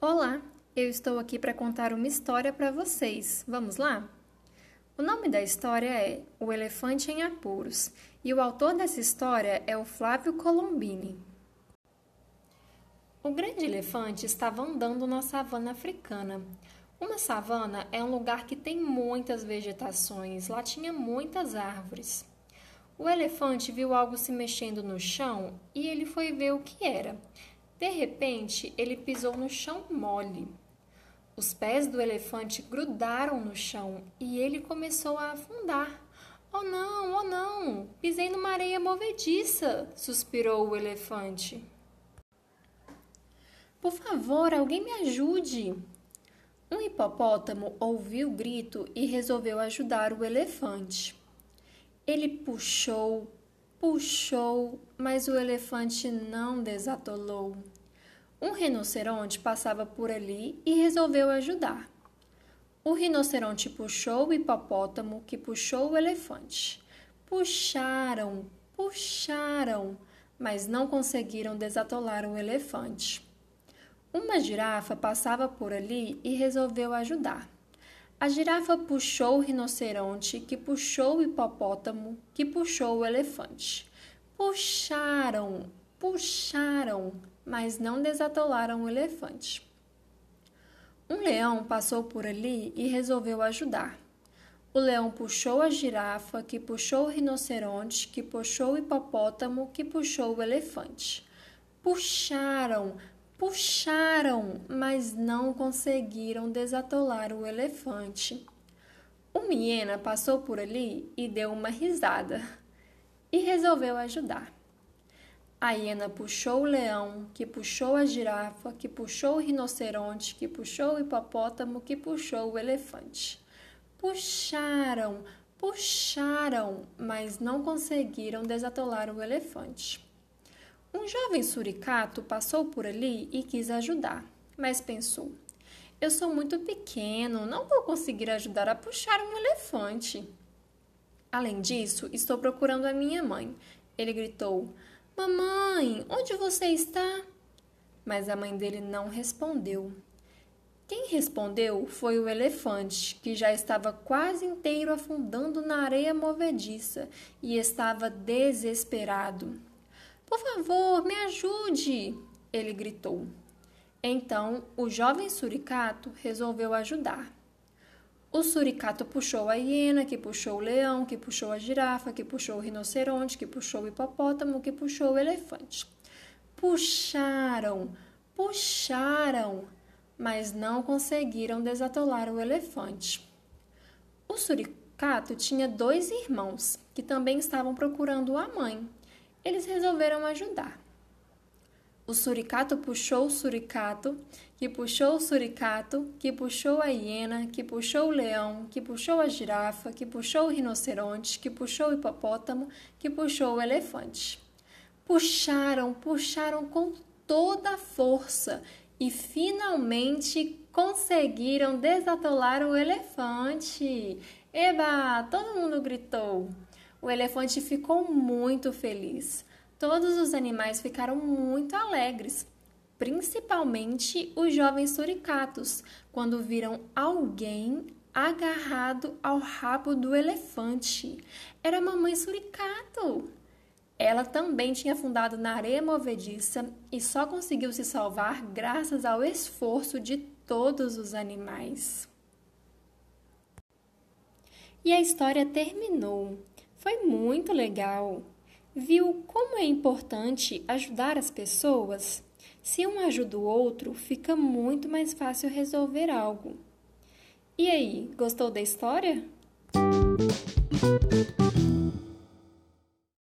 Olá, eu estou aqui para contar uma história para vocês. Vamos lá? O nome da história é O Elefante em Apuros e o autor dessa história é o Flávio Colombini. O grande elefante estava andando na savana africana. Uma savana é um lugar que tem muitas vegetações, lá tinha muitas árvores. O elefante viu algo se mexendo no chão e ele foi ver o que era. De repente, ele pisou no chão mole. Os pés do elefante grudaram no chão e ele começou a afundar. Oh não, oh não! Pisei numa areia movediça! suspirou o elefante. Por favor, alguém me ajude! Um hipopótamo ouviu o grito e resolveu ajudar o elefante. Ele puxou, puxou, mas o elefante não desatolou. Um rinoceronte passava por ali e resolveu ajudar. O rinoceronte puxou o hipopótamo, que puxou o elefante. Puxaram, puxaram, mas não conseguiram desatolar o elefante. Uma girafa passava por ali e resolveu ajudar. A girafa puxou o rinoceronte, que puxou o hipopótamo, que puxou o elefante. Puxaram, puxaram, mas não desatolaram o elefante. Um leão passou por ali e resolveu ajudar. O leão puxou a girafa, que puxou o rinoceronte, que puxou o hipopótamo, que puxou o elefante. Puxaram, puxaram, mas não conseguiram desatolar o elefante. Uma hiena passou por ali e deu uma risada e resolveu ajudar. A hiena puxou o leão, que puxou a girafa, que puxou o rinoceronte, que puxou o hipopótamo, que puxou o elefante. Puxaram, puxaram, mas não conseguiram desatolar o elefante. Um jovem suricato passou por ali e quis ajudar, mas pensou: eu sou muito pequeno, não vou conseguir ajudar a puxar um elefante. Além disso, estou procurando a minha mãe. Ele gritou: Mamãe, onde você está? Mas a mãe dele não respondeu. Quem respondeu foi o elefante, que já estava quase inteiro afundando na areia movediça e estava desesperado. Por favor, me ajude! ele gritou. Então o jovem suricato resolveu ajudar. O suricato puxou a hiena, que puxou o leão, que puxou a girafa, que puxou o rinoceronte, que puxou o hipopótamo, que puxou o elefante. Puxaram, puxaram, mas não conseguiram desatolar o elefante. O suricato tinha dois irmãos que também estavam procurando a mãe. Eles resolveram ajudar. O suricato puxou o suricato, que puxou o suricato, que puxou a hiena, que puxou o leão, que puxou a girafa, que puxou o rinoceronte, que puxou o hipopótamo, que puxou o elefante. Puxaram, puxaram com toda a força e finalmente conseguiram desatolar o elefante. Eba! Todo mundo gritou. O elefante ficou muito feliz. Todos os animais ficaram muito alegres, principalmente os jovens suricatos, quando viram alguém agarrado ao rabo do elefante. Era a mamãe suricato. Ela também tinha afundado na areia movediça e só conseguiu se salvar graças ao esforço de todos os animais. E a história terminou. Foi muito legal viu como é importante ajudar as pessoas? Se um ajuda o outro, fica muito mais fácil resolver algo. E aí, gostou da história?